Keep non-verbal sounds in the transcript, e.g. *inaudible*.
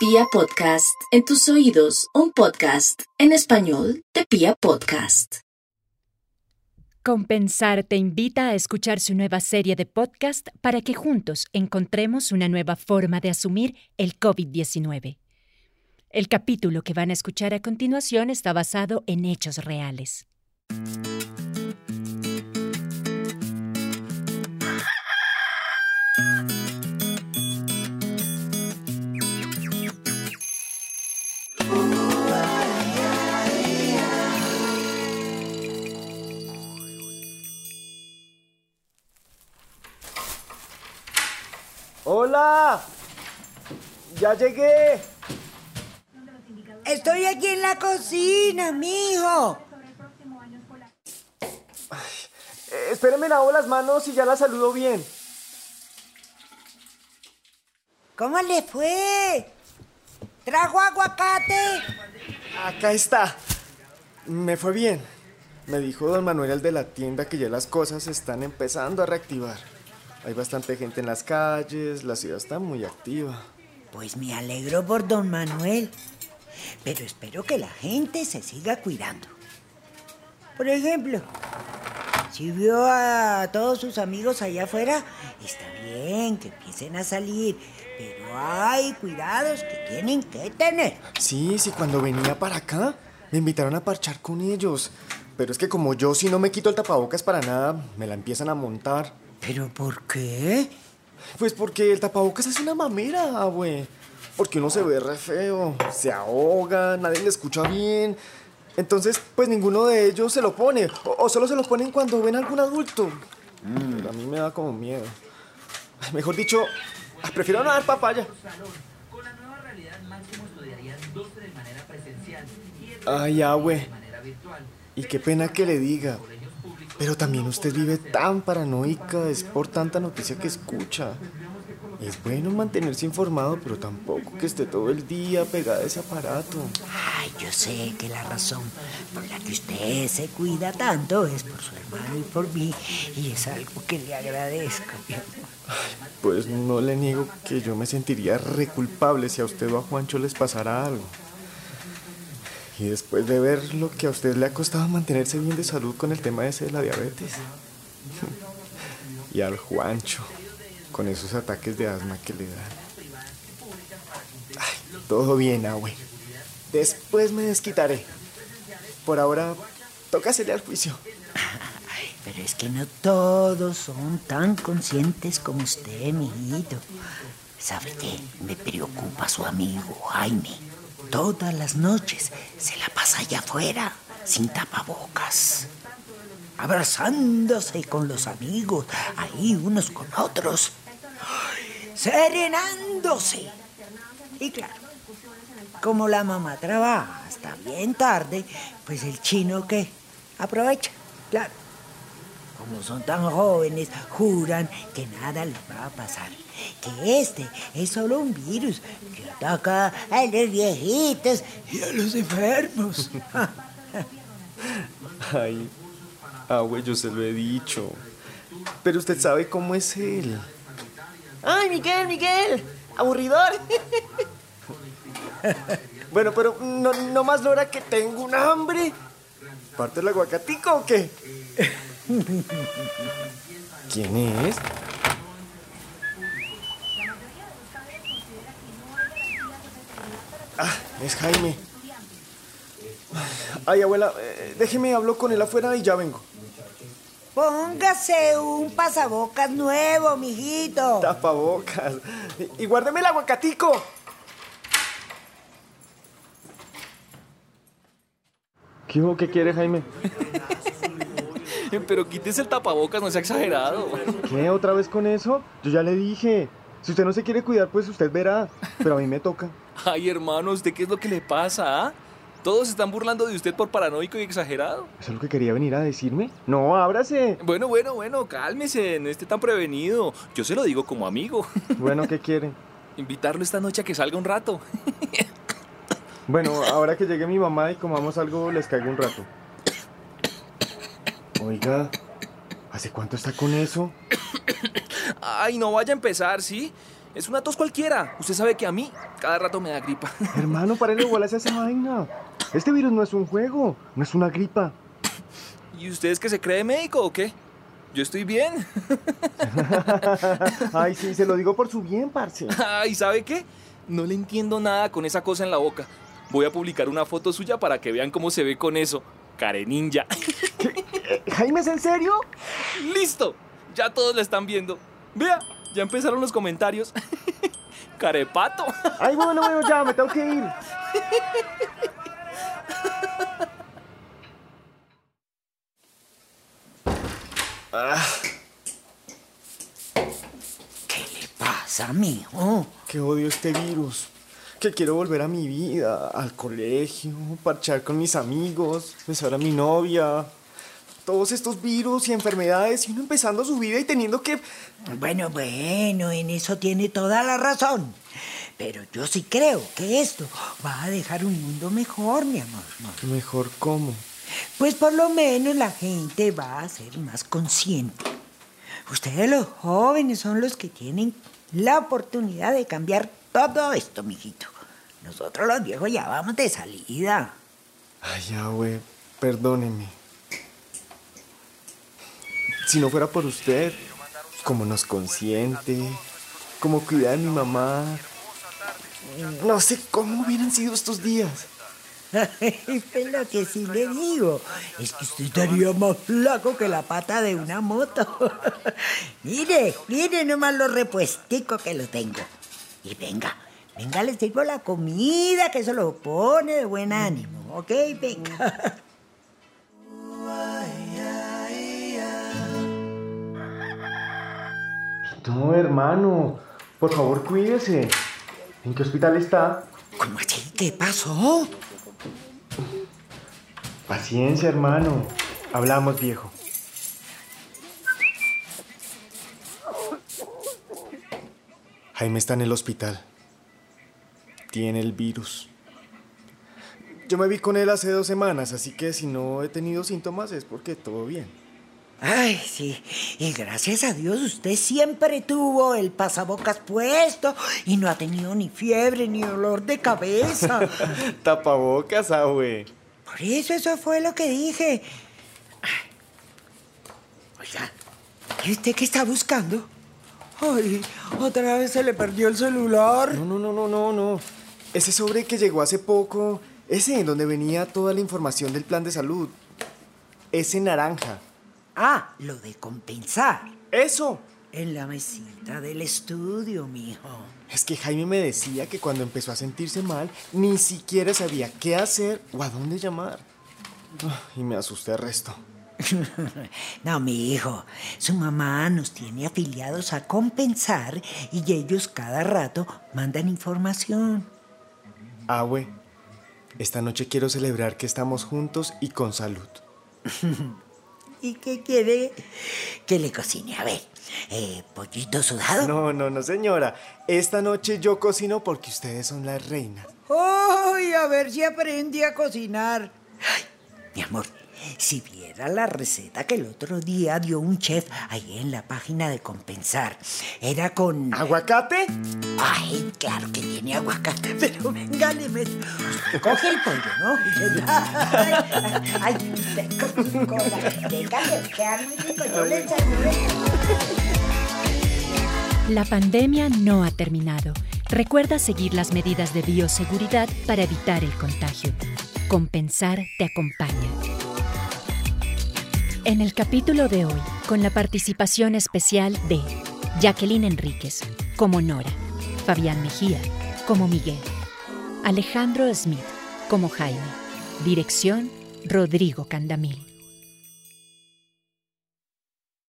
Pia Podcast, en tus oídos, un podcast en español de Pia Podcast. Compensar te invita a escuchar su nueva serie de podcast para que juntos encontremos una nueva forma de asumir el COVID-19. El capítulo que van a escuchar a continuación está basado en hechos reales. ¡Hola! ¡Ya llegué! Estoy aquí en la cocina, mijo. Eh, espéreme, lavo las manos y ya la saludo bien. ¿Cómo le fue? ¿Trajo aguacate? Acá está. Me fue bien. Me dijo don Manuel el de la tienda que ya las cosas están empezando a reactivar. Hay bastante gente en las calles, la ciudad está muy activa. Pues me alegro por don Manuel. Pero espero que la gente se siga cuidando. Por ejemplo, si vio a todos sus amigos allá afuera, está bien que empiecen a salir. Pero hay cuidados que tienen que tener. Sí, sí, cuando venía para acá, me invitaron a parchar con ellos. Pero es que como yo si no me quito el tapabocas para nada, me la empiezan a montar. ¿Pero por qué? Pues porque el tapabocas es una mamera, güey. Porque uno se ve re feo, se ahoga, nadie le escucha bien. Entonces, pues ninguno de ellos se lo pone. O, o solo se lo ponen cuando ven a algún adulto. Pero a mí me da como miedo. Mejor dicho, prefiero no dar papaya. Con la nueva realidad, máximo estudiarían 12 de manera presencial y el Ay, ya, güey. Y qué pena que le diga. Pero también usted vive tan paranoica, es por tanta noticia que escucha. Es bueno mantenerse informado, pero tampoco que esté todo el día pegada a ese aparato. Ay, yo sé que la razón por la que usted se cuida tanto es por su hermano y por mí, y es algo que le agradezco. mi amor. Pues no le niego que yo me sentiría reculpable si a usted o a Juancho les pasara algo. Y después de ver lo que a usted le ha costado mantenerse bien de salud con el tema ese de la diabetes. *laughs* Y al Juancho, con esos ataques de asma que le dan. Todo bien, abue. Después me desquitaré. Por ahora, toca al juicio. *laughs* Pero es que no todos son tan conscientes como usted, mijito. ¿Sabe qué? Me preocupa su amigo Jaime. Todas las noches se la pasa allá afuera, sin tapabocas. Abrazándose con los amigos, ahí unos con otros. Serenándose. Y claro, como la mamá trabaja hasta bien tarde, pues el chino que aprovecha, claro. Como son tan jóvenes, juran que nada les va a pasar. Que este es solo un virus que ataca a los viejitos y a los enfermos. *laughs* Ay, abue, yo se lo he dicho. Pero usted sabe cómo es él. ¡Ay, Miguel, Miguel! ¡Aburridor! *laughs* Bueno, pero no, no más Lora que tengo un hambre. ¿Parte el aguacatico o qué? *laughs* ¿Quién es? Ah, es Jaime. Ay, abuela, eh, déjeme hablo con él afuera y ya vengo. Póngase un pasabocas nuevo, mijito. Tapabocas. Y, y guárdeme el aguacatico. ¿Qué, hubo? ¿Qué quiere Jaime? *laughs* Pero quítese el tapabocas, no sea exagerado. ¿Qué? ¿Otra vez con eso? Yo ya le dije. Si usted no se quiere cuidar, pues usted verá. Pero a mí me toca. *laughs* Ay, hermano, ¿usted qué es lo que le pasa? ah? Todos están burlando de usted por paranoico y exagerado. ¿Eso es lo que quería venir a decirme? No, ábrase. Bueno, bueno, bueno, cálmese, no esté tan prevenido. Yo se lo digo como amigo. *laughs* Bueno, ¿qué quiere? Invitarlo esta noche a que salga un rato. *laughs* Bueno, ahora que llegue mi mamá y comamos algo, les caigo un rato. Oiga, ¿hace cuánto está con eso? *coughs* Ay, no vaya a empezar, ¿sí? Es una tos cualquiera. Usted sabe que a mí cada rato me da gripa. *laughs* Hermano, párale bolas a esa vaina. Este virus no es un juego, no es una gripa. ¿Y usted es que se cree médico o qué? Yo estoy bien. *laughs* Ay, sí, se lo digo por su bien, parce. *laughs* Ay, ¿sabe qué? No le entiendo nada con esa cosa en la boca. Voy a publicar una foto suya para que vean cómo se ve con eso. Care ninja. Eh, Jaime, ¿es en serio? ¡Listo! Ya todos la están viendo. Vea, ya empezaron los comentarios. *laughs* Carepato. *laughs* Ay, bueno, bueno, ya, me tengo que ir. ¿Qué le pasa, mijo? Que odio este virus. Que quiero volver a mi vida, al colegio, parchar con mis amigos, besar a mi novia. Todos estos virus y enfermedades y uno empezando su vida y teniendo que... Bueno, bueno, en eso tiene toda la razón. Pero yo sí creo que esto va a dejar un mundo mejor, mi amor. Mejor cómo. Pues por lo menos la gente va a ser más consciente. Ustedes los jóvenes son los que tienen la oportunidad de cambiar todo esto, mijito. Nosotros los viejos ya vamos de salida. Ay, ya, güey, perdóneme. Si no fuera por usted, como nos consiente, como cuida de mi mamá, no sé cómo hubieran sido estos días. es lo que sí le digo. Es que usted estaría más flaco que la pata de una moto. *laughs* mire, mire nomás lo repuestico que lo tengo. Y venga, venga, le sirvo la comida, que eso lo pone de buen ánimo, ¿ok? Venga. *laughs* No, hermano, por favor, cuídese. ¿En qué hospital está? ¿Cómo así? ¿Qué pasó? Paciencia, hermano. Hablamos, viejo. Jaime está en el hospital. Tiene el virus. Yo me vi con él hace dos semanas, así que si no he tenido síntomas es porque todo bien. Ay, sí. Y gracias a Dios usted siempre tuvo el pasabocas puesto y no ha tenido ni fiebre ni dolor de cabeza. *laughs* Tapabocas, ah, güey. Por eso eso fue lo que dije. Oiga, ¿y usted qué está buscando? Ay, otra vez se le perdió el celular. No, no, no, no, no, no. Ese sobre que llegó hace poco, ese en donde venía toda la información del plan de salud. Ese naranja. Ah, lo de compensar. ¡Eso! En la mesita del estudio, mijo. Es que Jaime me decía que cuando empezó a sentirse mal, ni siquiera sabía qué hacer o a dónde llamar. Ah, Y me asusté el resto. *laughs* no, mi hijo, su mamá nos tiene afiliados a compensar y ellos cada rato mandan información. Ah, güey. Esta noche quiero celebrar que estamos juntos y con salud. *laughs* ¿Y qué quiere que le cocine? A ver, eh, pollito sudado. No, no, no, señora. Esta noche yo cocino porque ustedes son las reinas. ¡Ay, a ver si aprendí a cocinar! Ay, mi amor, si viera la receta que el otro día dio un chef ahí en la página de Compensar. Era con... ¿Aguacate? Ay, claro que tiene aguacate, pero venga, le coge el pollo, ¿no? *laughs* Ay, ay, con cola. Déjale, queda muy rico, yo le echaré. La pandemia no ha terminado. Recuerda seguir las medidas de bioseguridad para evitar el contagio. Compensar te acompaña. En el capítulo de hoy, con la participación especial de Jacqueline Enríquez, como Nora, Fabián Mejía, como Miguel, Alejandro Smith, como Jaime, dirección Rodrigo Candamil.